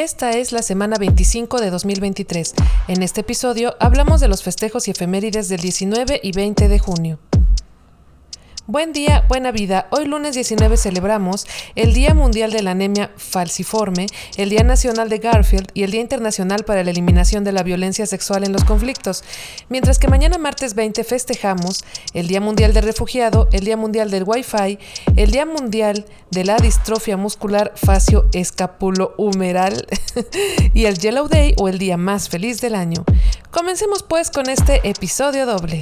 Esta es la semana 25 de 2023. En este episodio hablamos de los festejos y efemérides del 19 y 20 de junio. Buen día, buena vida. Hoy lunes 19 celebramos el Día Mundial de la Anemia Falciforme, el Día Nacional de Garfield y el Día Internacional para la Eliminación de la Violencia Sexual en los Conflictos, mientras que mañana martes 20 festejamos el Día Mundial del Refugiado, el Día Mundial del Wi-Fi, el Día Mundial de la Distrofia Muscular Facio Escapulo-Humeral y el Yellow Day o el Día más feliz del año. Comencemos pues con este episodio doble.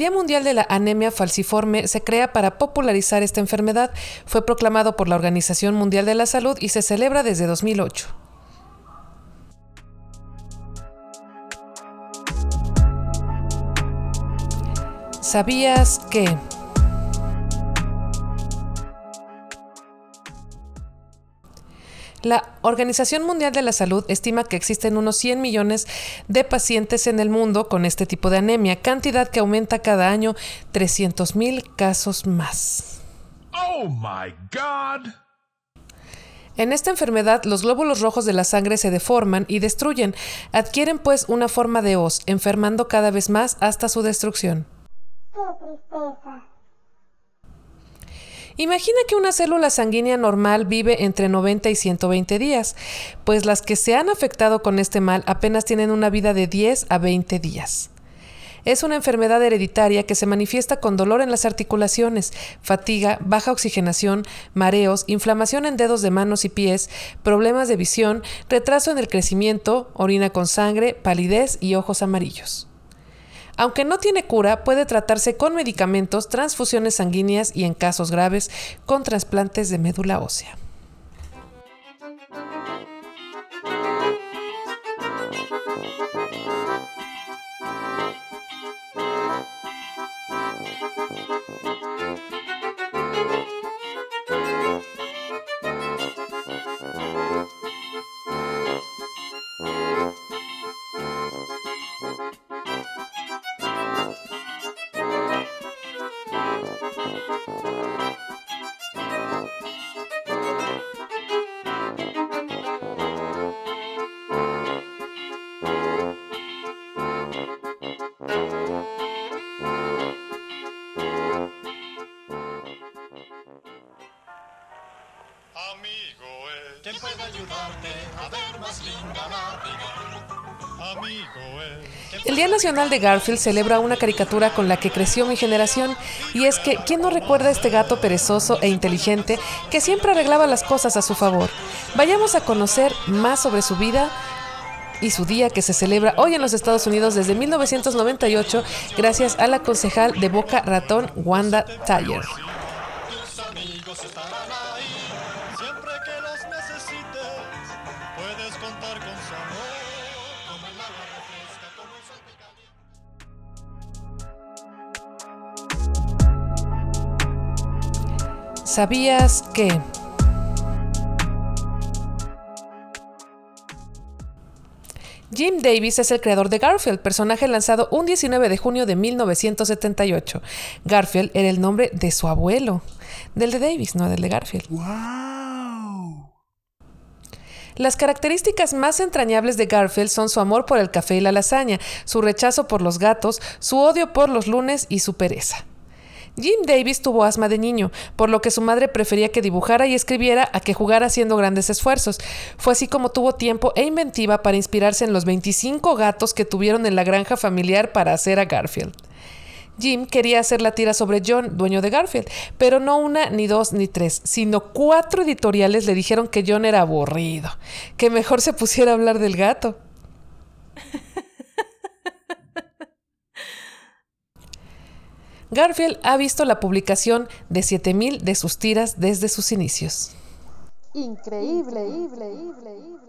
Día Mundial de la Anemia Falciforme se crea para popularizar esta enfermedad. Fue proclamado por la Organización Mundial de la Salud y se celebra desde 2008. ¿Sabías que... La Organización Mundial de la Salud estima que existen unos 100 millones de pacientes en el mundo con este tipo de anemia, cantidad que aumenta cada año 300 mil casos más. Oh my God. En esta enfermedad, los glóbulos rojos de la sangre se deforman y destruyen, adquieren pues una forma de hoz, enfermando cada vez más hasta su destrucción. ¡Qué tristeza! Imagina que una célula sanguínea normal vive entre 90 y 120 días, pues las que se han afectado con este mal apenas tienen una vida de 10 a 20 días. Es una enfermedad hereditaria que se manifiesta con dolor en las articulaciones, fatiga, baja oxigenación, mareos, inflamación en dedos de manos y pies, problemas de visión, retraso en el crecimiento, orina con sangre, palidez y ojos amarillos. Aunque no tiene cura, puede tratarse con medicamentos, transfusiones sanguíneas y en casos graves con trasplantes de médula ósea. El Día Nacional de Garfield celebra una caricatura con la que creció mi generación y es que ¿quién no recuerda a este gato perezoso e inteligente que siempre arreglaba las cosas a su favor? Vayamos a conocer más sobre su vida y su día que se celebra hoy en los Estados Unidos desde 1998 gracias a la concejal de Boca Ratón Wanda Taller. ¿Sabías que... Jim Davis es el creador de Garfield, personaje lanzado un 19 de junio de 1978. Garfield era el nombre de su abuelo, del de Davis, no del de Garfield. Las características más entrañables de Garfield son su amor por el café y la lasaña, su rechazo por los gatos, su odio por los lunes y su pereza. Jim Davis tuvo asma de niño, por lo que su madre prefería que dibujara y escribiera a que jugara haciendo grandes esfuerzos. Fue así como tuvo tiempo e inventiva para inspirarse en los 25 gatos que tuvieron en la granja familiar para hacer a Garfield. Jim quería hacer la tira sobre John, dueño de Garfield, pero no una, ni dos, ni tres, sino cuatro editoriales le dijeron que John era aburrido, que mejor se pusiera a hablar del gato. Garfield ha visto la publicación de 7000 de sus tiras desde sus inicios. Increíble, increíble, increíble.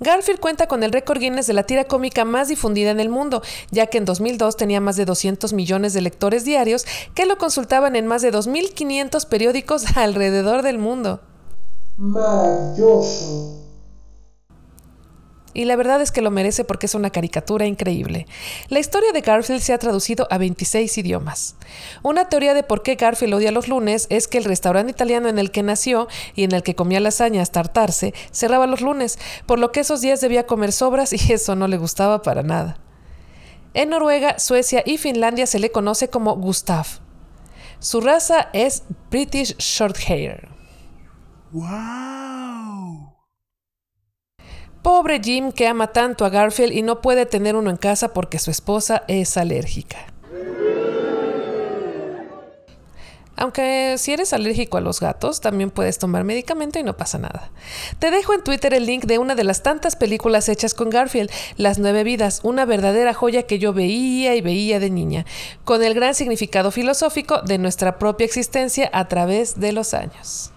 Garfield cuenta con el récord Guinness de la tira cómica más difundida en el mundo, ya que en 2002 tenía más de 200 millones de lectores diarios que lo consultaban en más de 2.500 periódicos alrededor del mundo. Maravilloso. Y la verdad es que lo merece porque es una caricatura increíble. La historia de Garfield se ha traducido a 26 idiomas. Una teoría de por qué Garfield odia los lunes es que el restaurante italiano en el que nació y en el que comía lasaña hasta hartarse cerraba los lunes, por lo que esos días debía comer sobras y eso no le gustaba para nada. En Noruega, Suecia y Finlandia se le conoce como Gustav. Su raza es British Shorthair. ¡Wow! Pobre Jim que ama tanto a Garfield y no puede tener uno en casa porque su esposa es alérgica. Aunque si eres alérgico a los gatos, también puedes tomar medicamento y no pasa nada. Te dejo en Twitter el link de una de las tantas películas hechas con Garfield, Las Nueve Vidas, una verdadera joya que yo veía y veía de niña, con el gran significado filosófico de nuestra propia existencia a través de los años.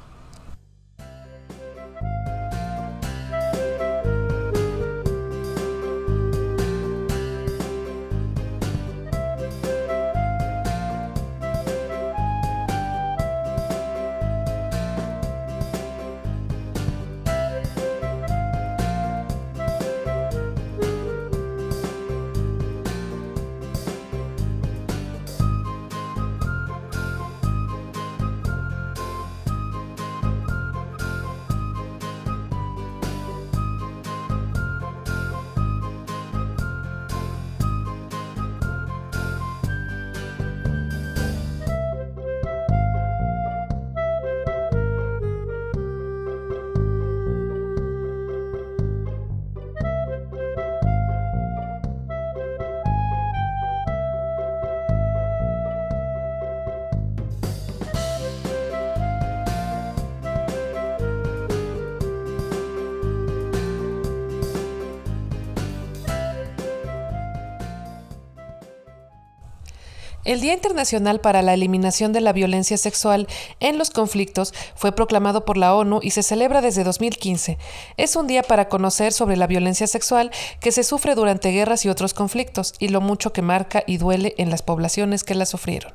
El Día Internacional para la Eliminación de la Violencia Sexual en los Conflictos fue proclamado por la ONU y se celebra desde 2015. Es un día para conocer sobre la violencia sexual que se sufre durante guerras y otros conflictos y lo mucho que marca y duele en las poblaciones que la sufrieron.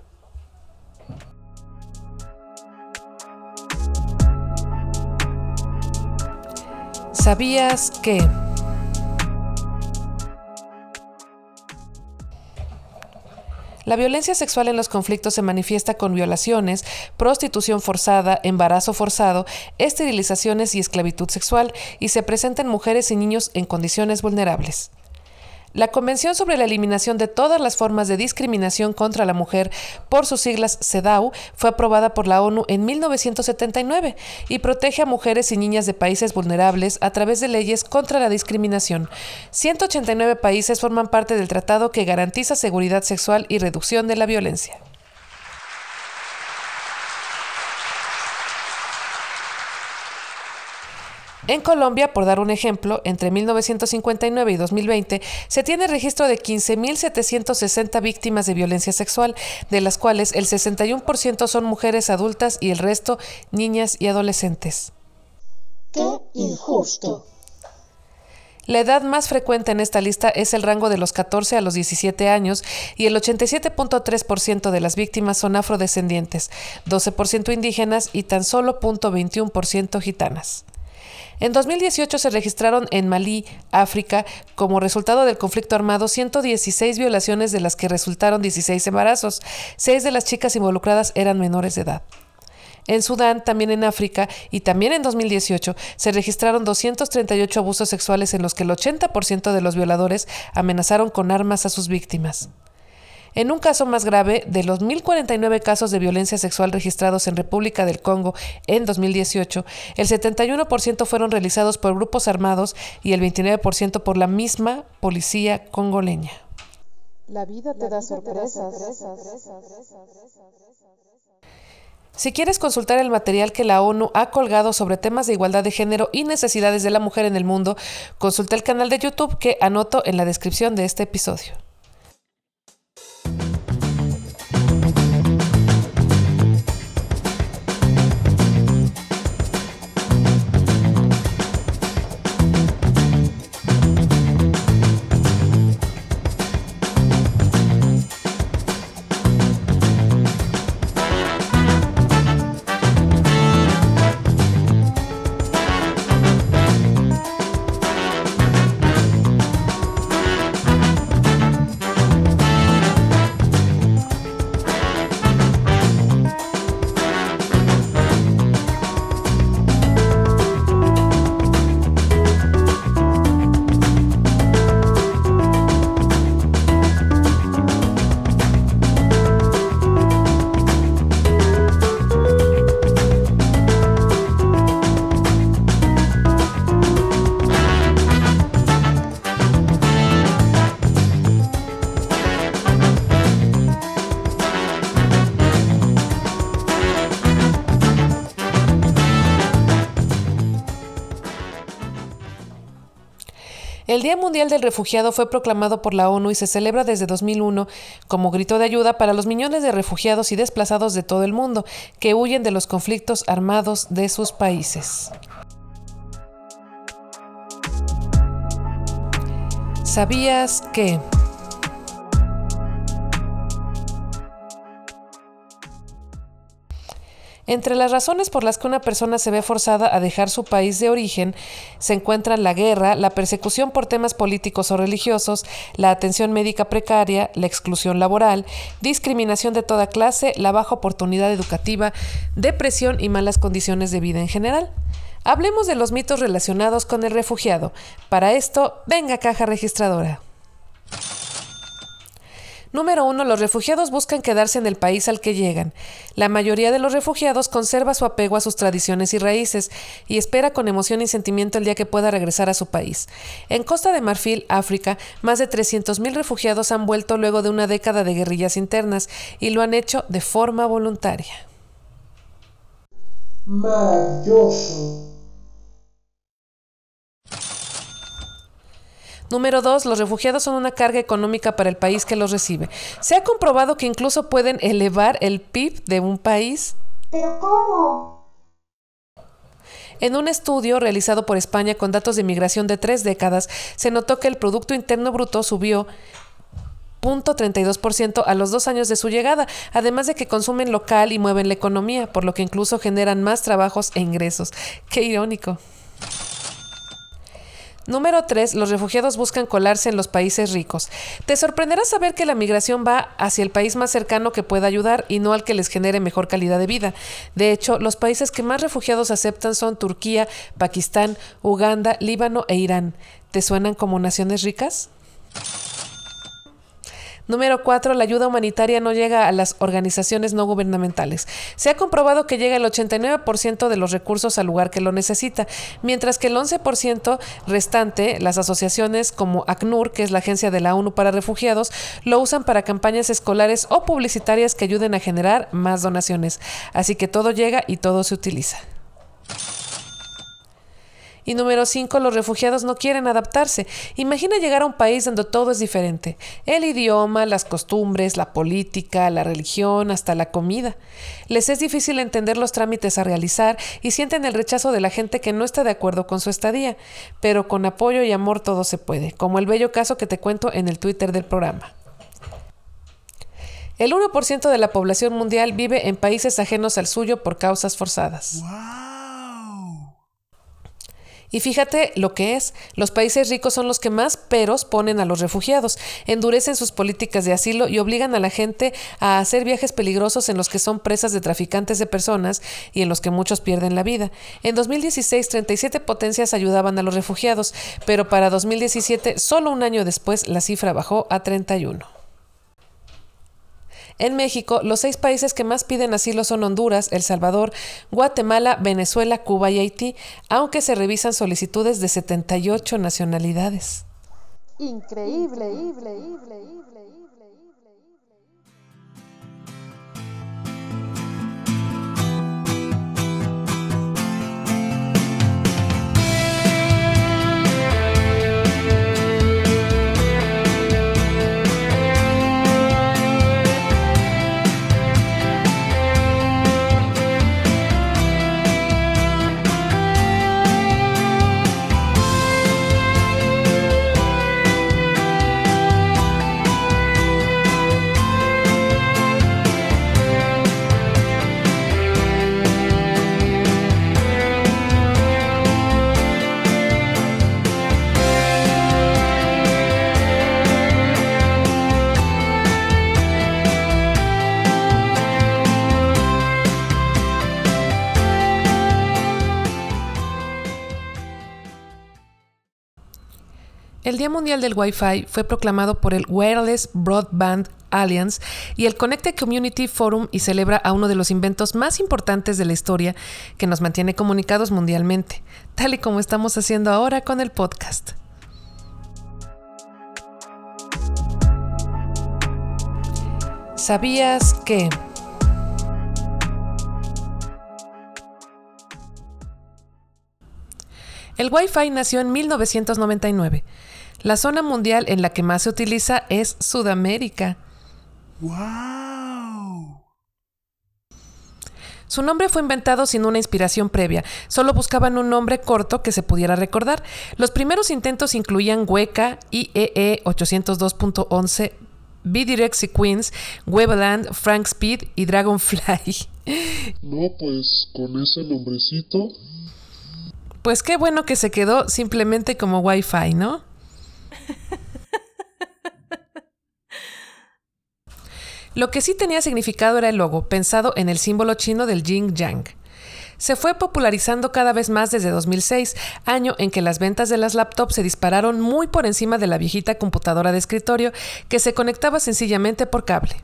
¿Sabías que... La violencia sexual en los conflictos se manifiesta con violaciones, prostitución forzada, embarazo forzado, esterilizaciones y esclavitud sexual, y se presenta en mujeres y niños en condiciones vulnerables. La Convención sobre la Eliminación de todas las formas de discriminación contra la mujer, por sus siglas CEDAW, fue aprobada por la ONU en 1979 y protege a mujeres y niñas de países vulnerables a través de leyes contra la discriminación. 189 países forman parte del tratado que garantiza seguridad sexual y reducción de la violencia. En Colombia, por dar un ejemplo, entre 1959 y 2020 se tiene registro de 15.760 víctimas de violencia sexual, de las cuales el 61% son mujeres adultas y el resto niñas y adolescentes. ¡Qué injusto! La edad más frecuente en esta lista es el rango de los 14 a los 17 años y el 87.3% de las víctimas son afrodescendientes, 12% indígenas y tan solo 0.21% gitanas. En 2018 se registraron en Malí, África, como resultado del conflicto armado, 116 violaciones de las que resultaron 16 embarazos. Seis de las chicas involucradas eran menores de edad. En Sudán, también en África y también en 2018 se registraron 238 abusos sexuales en los que el 80% de los violadores amenazaron con armas a sus víctimas. En un caso más grave, de los 1.049 casos de violencia sexual registrados en República del Congo en 2018, el 71% fueron realizados por grupos armados y el 29% por la misma policía congoleña. La vida te da sorpresas. Si quieres consultar el material que la ONU ha colgado sobre temas de igualdad de género y necesidades de la mujer en el mundo, consulta el canal de YouTube que anoto en la descripción de este episodio. El Día Mundial del Refugiado fue proclamado por la ONU y se celebra desde 2001 como grito de ayuda para los millones de refugiados y desplazados de todo el mundo que huyen de los conflictos armados de sus países. ¿Sabías que... Entre las razones por las que una persona se ve forzada a dejar su país de origen se encuentran la guerra, la persecución por temas políticos o religiosos, la atención médica precaria, la exclusión laboral, discriminación de toda clase, la baja oportunidad educativa, depresión y malas condiciones de vida en general. Hablemos de los mitos relacionados con el refugiado. Para esto, venga caja registradora. Número uno, los refugiados buscan quedarse en el país al que llegan. La mayoría de los refugiados conserva su apego a sus tradiciones y raíces y espera con emoción y sentimiento el día que pueda regresar a su país. En Costa de Marfil, África, más de 300.000 refugiados han vuelto luego de una década de guerrillas internas y lo han hecho de forma voluntaria. Número dos, los refugiados son una carga económica para el país que los recibe. Se ha comprobado que incluso pueden elevar el PIB de un país. ¿Pero cómo? En un estudio realizado por España con datos de migración de tres décadas, se notó que el Producto Interno Bruto subió 0.32% a los dos años de su llegada, además de que consumen local y mueven la economía, por lo que incluso generan más trabajos e ingresos. Qué irónico. Número 3. Los refugiados buscan colarse en los países ricos. Te sorprenderá saber que la migración va hacia el país más cercano que pueda ayudar y no al que les genere mejor calidad de vida. De hecho, los países que más refugiados aceptan son Turquía, Pakistán, Uganda, Líbano e Irán. ¿Te suenan como naciones ricas? Número 4. La ayuda humanitaria no llega a las organizaciones no gubernamentales. Se ha comprobado que llega el 89% de los recursos al lugar que lo necesita, mientras que el 11% restante, las asociaciones como ACNUR, que es la Agencia de la ONU para Refugiados, lo usan para campañas escolares o publicitarias que ayuden a generar más donaciones. Así que todo llega y todo se utiliza. Y número 5, los refugiados no quieren adaptarse. Imagina llegar a un país donde todo es diferente. El idioma, las costumbres, la política, la religión, hasta la comida. Les es difícil entender los trámites a realizar y sienten el rechazo de la gente que no está de acuerdo con su estadía. Pero con apoyo y amor todo se puede, como el bello caso que te cuento en el Twitter del programa. El 1% de la población mundial vive en países ajenos al suyo por causas forzadas. Y fíjate lo que es, los países ricos son los que más peros ponen a los refugiados, endurecen sus políticas de asilo y obligan a la gente a hacer viajes peligrosos en los que son presas de traficantes de personas y en los que muchos pierden la vida. En 2016, 37 potencias ayudaban a los refugiados, pero para 2017, solo un año después, la cifra bajó a 31. En México, los seis países que más piden asilo son Honduras, El Salvador, Guatemala, Venezuela, Cuba y Haití, aunque se revisan solicitudes de 78 nacionalidades. Increíble, increíble, increíble. El Día Mundial del Wi-Fi fue proclamado por el Wireless Broadband Alliance y el Connected Community Forum y celebra a uno de los inventos más importantes de la historia que nos mantiene comunicados mundialmente, tal y como estamos haciendo ahora con el podcast. ¿Sabías que... El Wi-Fi nació en 1999 la zona mundial en la que más se utiliza es Sudamérica. ¡Wow! Su nombre fue inventado sin una inspiración previa, solo buscaban un nombre corto que se pudiera recordar. Los primeros intentos incluían Hueca, IEE 802.11, B-Direct Sequence, Webland, Frank Speed y Dragonfly. No, pues con ese nombrecito. Pues qué bueno que se quedó simplemente como Wi-Fi, ¿no? Lo que sí tenía significado era el logo, pensado en el símbolo chino del yin yang. Se fue popularizando cada vez más desde 2006, año en que las ventas de las laptops se dispararon muy por encima de la viejita computadora de escritorio que se conectaba sencillamente por cable.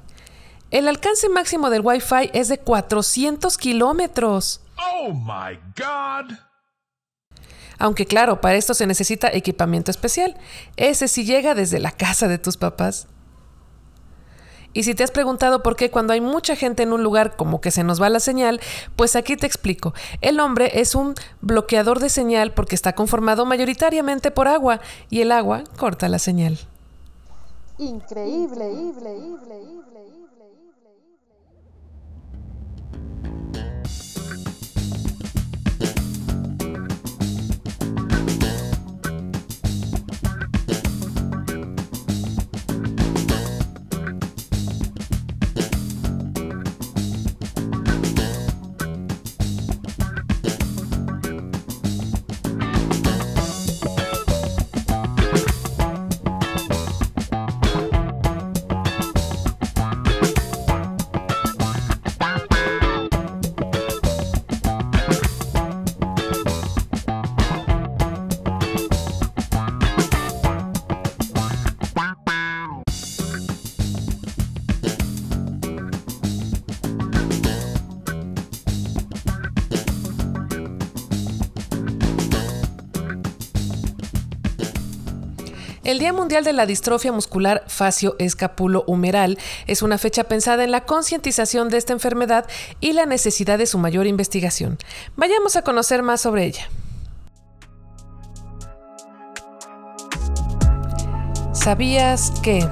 El alcance máximo del Wi-Fi es de 400 kilómetros. ¡Oh, my God! Aunque claro, para esto se necesita equipamiento especial. Ese sí llega desde la casa de tus papás. Y si te has preguntado por qué cuando hay mucha gente en un lugar como que se nos va la señal, pues aquí te explico. El hombre es un bloqueador de señal porque está conformado mayoritariamente por agua y el agua corta la señal. Increíble, increíble, increíble. El Día Mundial de la Distrofia Muscular Facio-Escapulo-Humeral es una fecha pensada en la concientización de esta enfermedad y la necesidad de su mayor investigación. Vayamos a conocer más sobre ella. ¿Sabías que...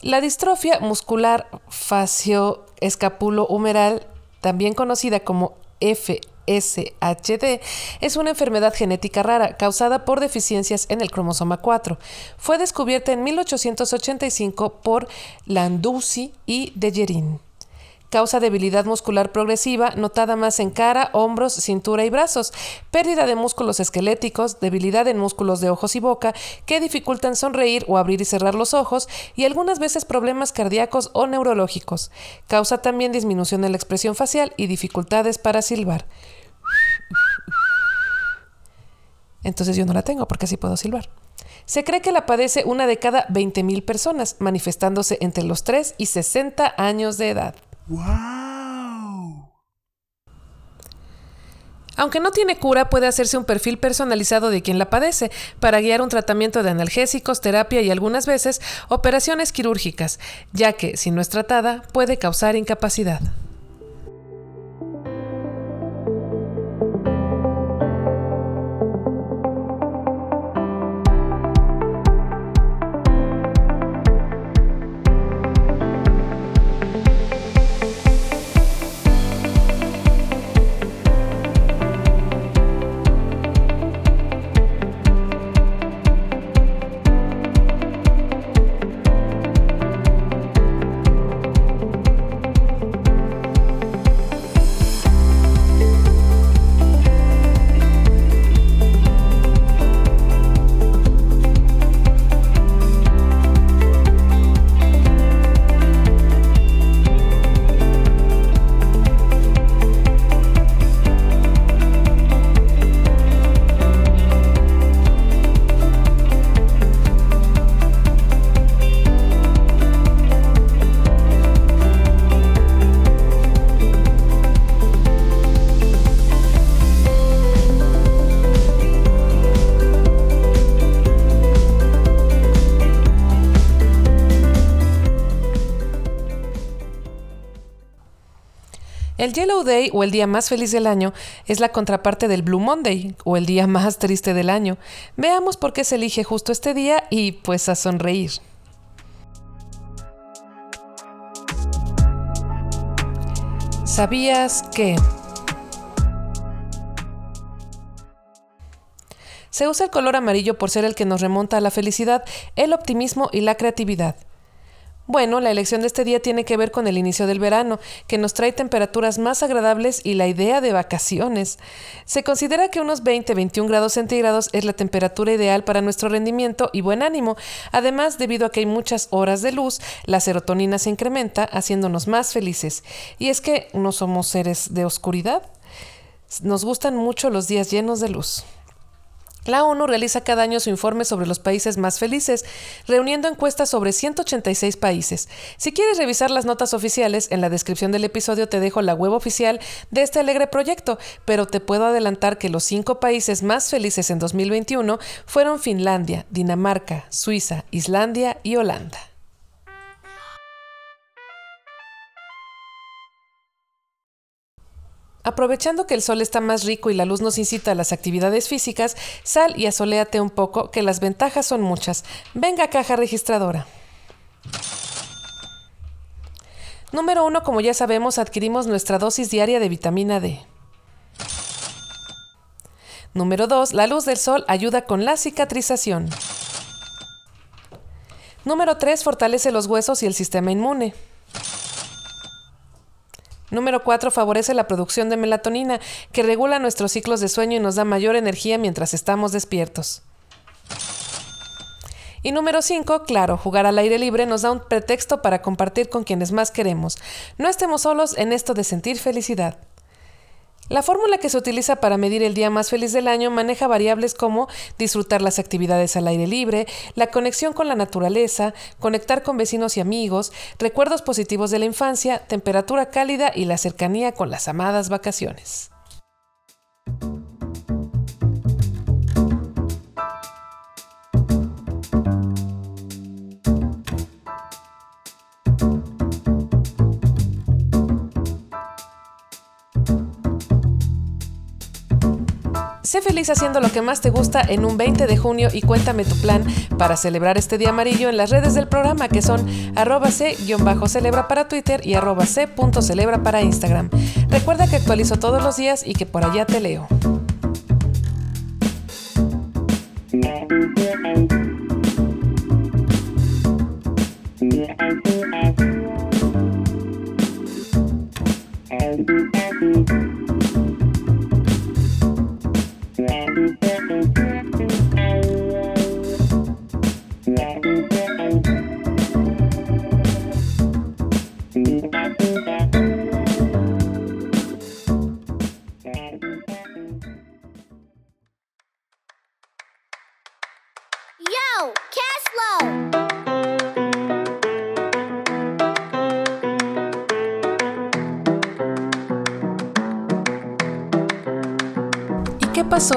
La distrofia muscular facio-escapulo-humeral, también conocida como F SHD es una enfermedad genética rara causada por deficiencias en el cromosoma 4. Fue descubierta en 1885 por Landouzi y Dejerin. Causa debilidad muscular progresiva, notada más en cara, hombros, cintura y brazos, pérdida de músculos esqueléticos, debilidad en músculos de ojos y boca, que dificultan sonreír o abrir y cerrar los ojos, y algunas veces problemas cardíacos o neurológicos. Causa también disminución en la expresión facial y dificultades para silbar. Entonces yo no la tengo porque así puedo silbar. Se cree que la padece una de cada 20.000 personas, manifestándose entre los 3 y 60 años de edad. ¡Wow! Aunque no tiene cura, puede hacerse un perfil personalizado de quien la padece para guiar un tratamiento de analgésicos, terapia y algunas veces operaciones quirúrgicas, ya que, si no es tratada, puede causar incapacidad. El Yellow Day o el día más feliz del año es la contraparte del Blue Monday o el día más triste del año. Veamos por qué se elige justo este día y pues a sonreír. ¿Sabías que... Se usa el color amarillo por ser el que nos remonta a la felicidad, el optimismo y la creatividad. Bueno, la elección de este día tiene que ver con el inicio del verano, que nos trae temperaturas más agradables y la idea de vacaciones. Se considera que unos 20-21 grados centígrados es la temperatura ideal para nuestro rendimiento y buen ánimo. Además, debido a que hay muchas horas de luz, la serotonina se incrementa, haciéndonos más felices. Y es que no somos seres de oscuridad. Nos gustan mucho los días llenos de luz. La ONU realiza cada año su informe sobre los países más felices, reuniendo encuestas sobre 186 países. Si quieres revisar las notas oficiales, en la descripción del episodio te dejo la web oficial de este alegre proyecto, pero te puedo adelantar que los cinco países más felices en 2021 fueron Finlandia, Dinamarca, Suiza, Islandia y Holanda. Aprovechando que el sol está más rico y la luz nos incita a las actividades físicas, sal y asoléate un poco, que las ventajas son muchas. Venga, caja registradora. Número 1. Como ya sabemos, adquirimos nuestra dosis diaria de vitamina D. Número 2. La luz del sol ayuda con la cicatrización. Número 3. Fortalece los huesos y el sistema inmune. Número 4. Favorece la producción de melatonina, que regula nuestros ciclos de sueño y nos da mayor energía mientras estamos despiertos. Y número 5, claro, jugar al aire libre nos da un pretexto para compartir con quienes más queremos. No estemos solos en esto de sentir felicidad. La fórmula que se utiliza para medir el día más feliz del año maneja variables como disfrutar las actividades al aire libre, la conexión con la naturaleza, conectar con vecinos y amigos, recuerdos positivos de la infancia, temperatura cálida y la cercanía con las amadas vacaciones. Sé feliz haciendo lo que más te gusta en un 20 de junio y cuéntame tu plan para celebrar este día amarillo en las redes del programa que son arroba c-celebra para Twitter y arroba c.celebra para Instagram. Recuerda que actualizo todos los días y que por allá te leo.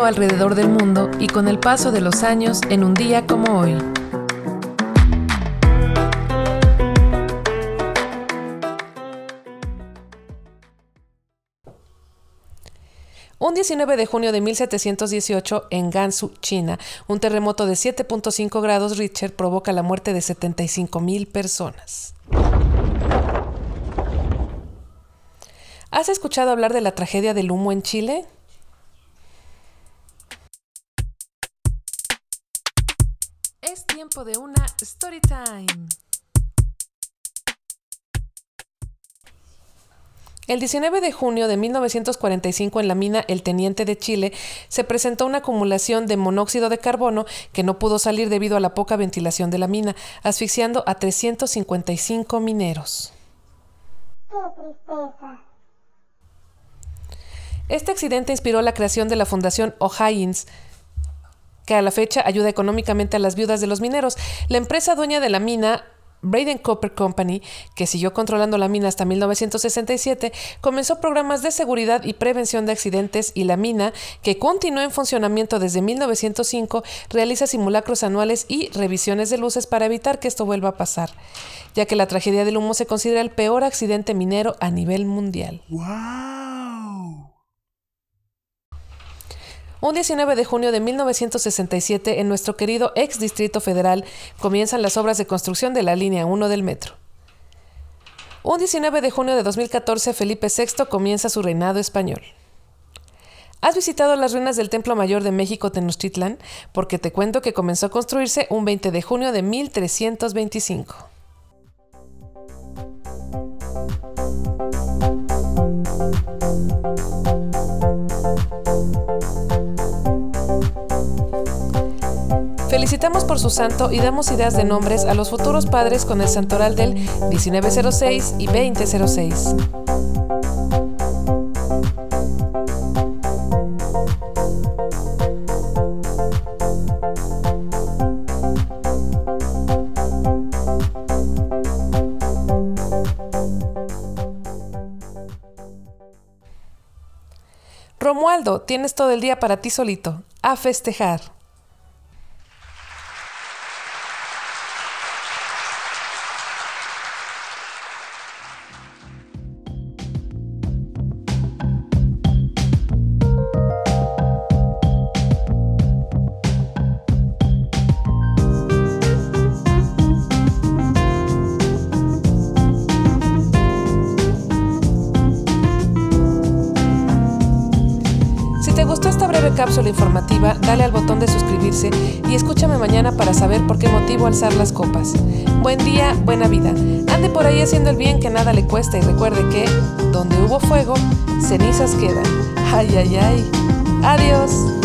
Alrededor del mundo y con el paso de los años en un día como hoy? Un 19 de junio de 1718, en Gansu, China, un terremoto de 7.5 grados Richter provoca la muerte de 75 mil personas. ¿Has escuchado hablar de la tragedia del humo en Chile? Tiempo de una story time. El 19 de junio de 1945 en la mina El Teniente de Chile se presentó una acumulación de monóxido de carbono que no pudo salir debido a la poca ventilación de la mina, asfixiando a 355 mineros. Este accidente inspiró la creación de la Fundación O'Higgins, que a la fecha ayuda económicamente a las viudas de los mineros. La empresa dueña de la mina Braden Copper Company, que siguió controlando la mina hasta 1967, comenzó programas de seguridad y prevención de accidentes y la mina, que continuó en funcionamiento desde 1905, realiza simulacros anuales y revisiones de luces para evitar que esto vuelva a pasar, ya que la tragedia del humo se considera el peor accidente minero a nivel mundial. Un 19 de junio de 1967, en nuestro querido ex Distrito Federal, comienzan las obras de construcción de la línea 1 del metro. Un 19 de junio de 2014, Felipe VI comienza su reinado español. ¿Has visitado las ruinas del Templo Mayor de México Tenochtitlán? Porque te cuento que comenzó a construirse un 20 de junio de 1325. Felicitamos por su santo y damos ideas de nombres a los futuros padres con el santoral del 1906 y 2006. Romualdo, tienes todo el día para ti solito. A festejar. Esta breve cápsula informativa, dale al botón de suscribirse y escúchame mañana para saber por qué motivo alzar las copas. Buen día, buena vida. Ande por ahí haciendo el bien que nada le cuesta y recuerde que, donde hubo fuego, cenizas quedan. Ay, ay, ay. Adiós.